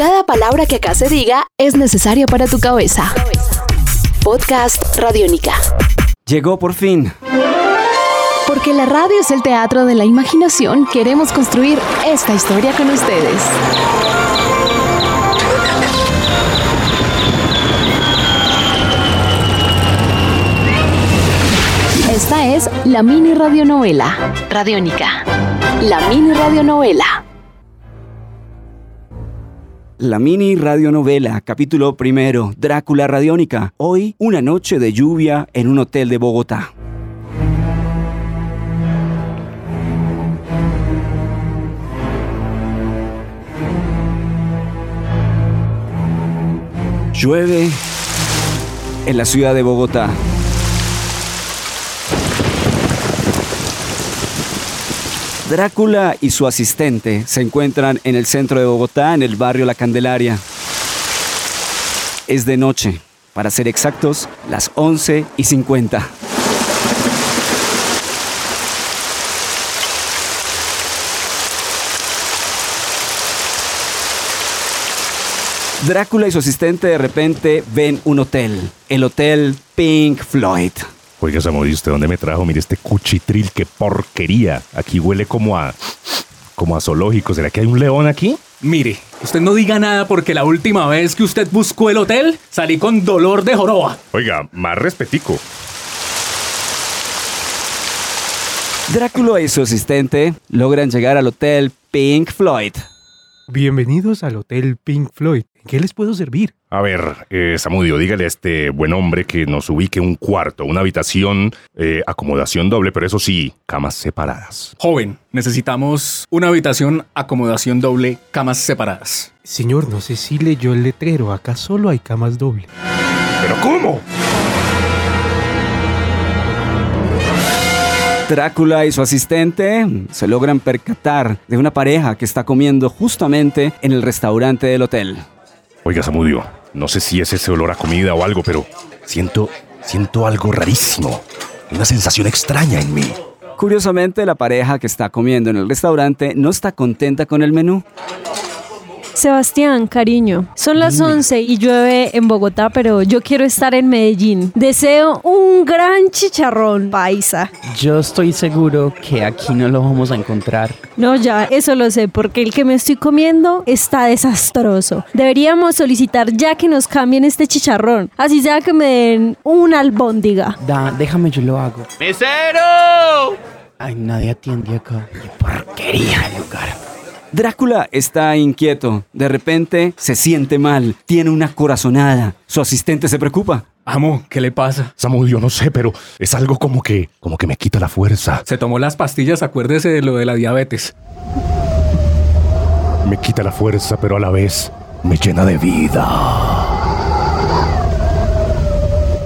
Cada palabra que acá se diga es necesaria para tu cabeza. Podcast Radiónica. Llegó por fin. Porque la radio es el teatro de la imaginación, queremos construir esta historia con ustedes. Esta es la mini radionovela. Radiónica. La mini radionovela. La mini radionovela, capítulo primero, Drácula Radiónica. Hoy, una noche de lluvia en un hotel de Bogotá. Llueve en la ciudad de Bogotá. Drácula y su asistente se encuentran en el centro de Bogotá, en el barrio La Candelaria. Es de noche, para ser exactos, las 11 y 50. Drácula y su asistente de repente ven un hotel, el Hotel Pink Floyd. Oiga, Samudio, ¿usted dónde me trajo? Mire este cuchitril, qué porquería. Aquí huele como a. como a zoológico. ¿Será que hay un león aquí? Mire, usted no diga nada porque la última vez que usted buscó el hotel salí con dolor de joroba. Oiga, más respetico. Drácula y su asistente logran llegar al Hotel Pink Floyd. Bienvenidos al Hotel Pink Floyd. ¿En qué les puedo servir? A ver, eh, Samudio, dígale a este buen hombre que nos ubique un cuarto, una habitación, eh, acomodación doble, pero eso sí, camas separadas. Joven, necesitamos una habitación, acomodación doble, camas separadas. Señor, no sé si leyó el letrero. Acá solo hay camas doble. ¿Pero cómo? Drácula y su asistente se logran percatar de una pareja que está comiendo justamente en el restaurante del hotel. Oiga, Samudio, no sé si es ese olor a comida o algo, pero siento, siento algo rarísimo. Una sensación extraña en mí. Curiosamente, la pareja que está comiendo en el restaurante no está contenta con el menú. Sebastián, cariño, son las 11 y llueve en Bogotá, pero yo quiero estar en Medellín. Deseo un gran chicharrón paisa. Yo estoy seguro que aquí no lo vamos a encontrar. No, ya, eso lo sé, porque el que me estoy comiendo está desastroso. Deberíamos solicitar ya que nos cambien este chicharrón. Así sea que me den una albóndiga. Da, déjame, yo lo hago. ¡Mesero! Ay, nadie atiende acá. Qué porquería de lugar. Drácula está inquieto. De repente se siente mal. Tiene una corazonada. Su asistente se preocupa. Amo, ¿qué le pasa? Samudio, no sé, pero es algo como que, como que me quita la fuerza. Se tomó las pastillas, acuérdese de lo de la diabetes. Me quita la fuerza, pero a la vez me llena de vida.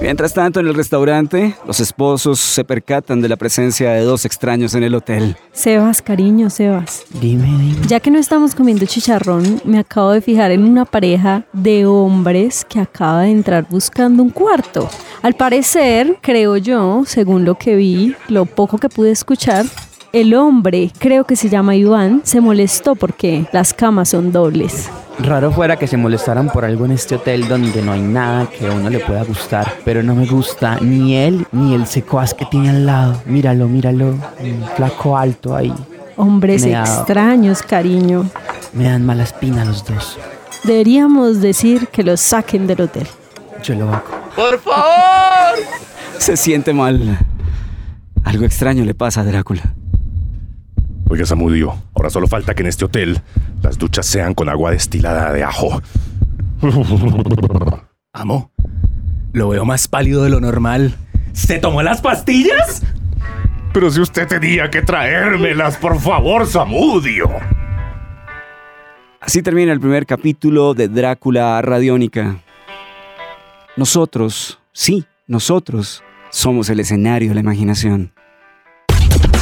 Mientras tanto, en el restaurante, los esposos se percatan de la presencia de dos extraños en el hotel. Sebas, cariño, Sebas. Dime, dime. Ya que no estamos comiendo chicharrón, me acabo de fijar en una pareja de hombres que acaba de entrar buscando un cuarto. Al parecer, creo yo, según lo que vi, lo poco que pude escuchar, el hombre, creo que se llama Iván, se molestó porque las camas son dobles. Raro fuera que se molestaran por algo en este hotel donde no hay nada que a uno le pueda gustar. Pero no me gusta ni él ni el secuaz que tiene al lado. Míralo, míralo. Un flaco alto ahí. Hombres Me da- extraños, cariño. Me dan mala espina los dos. Deberíamos decir que los saquen del hotel. Yo lo hago. Se siente mal. Algo extraño le pasa a Drácula. Oiga, Samudio, ahora solo falta que en este hotel las duchas sean con agua destilada de ajo. Amo, lo veo más pálido de lo normal. ¿Se tomó las pastillas? Pero si usted tenía que traérmelas, por favor, Samudio. Así termina el primer capítulo de Drácula Radiónica. Nosotros, sí, nosotros, somos el escenario de la imaginación.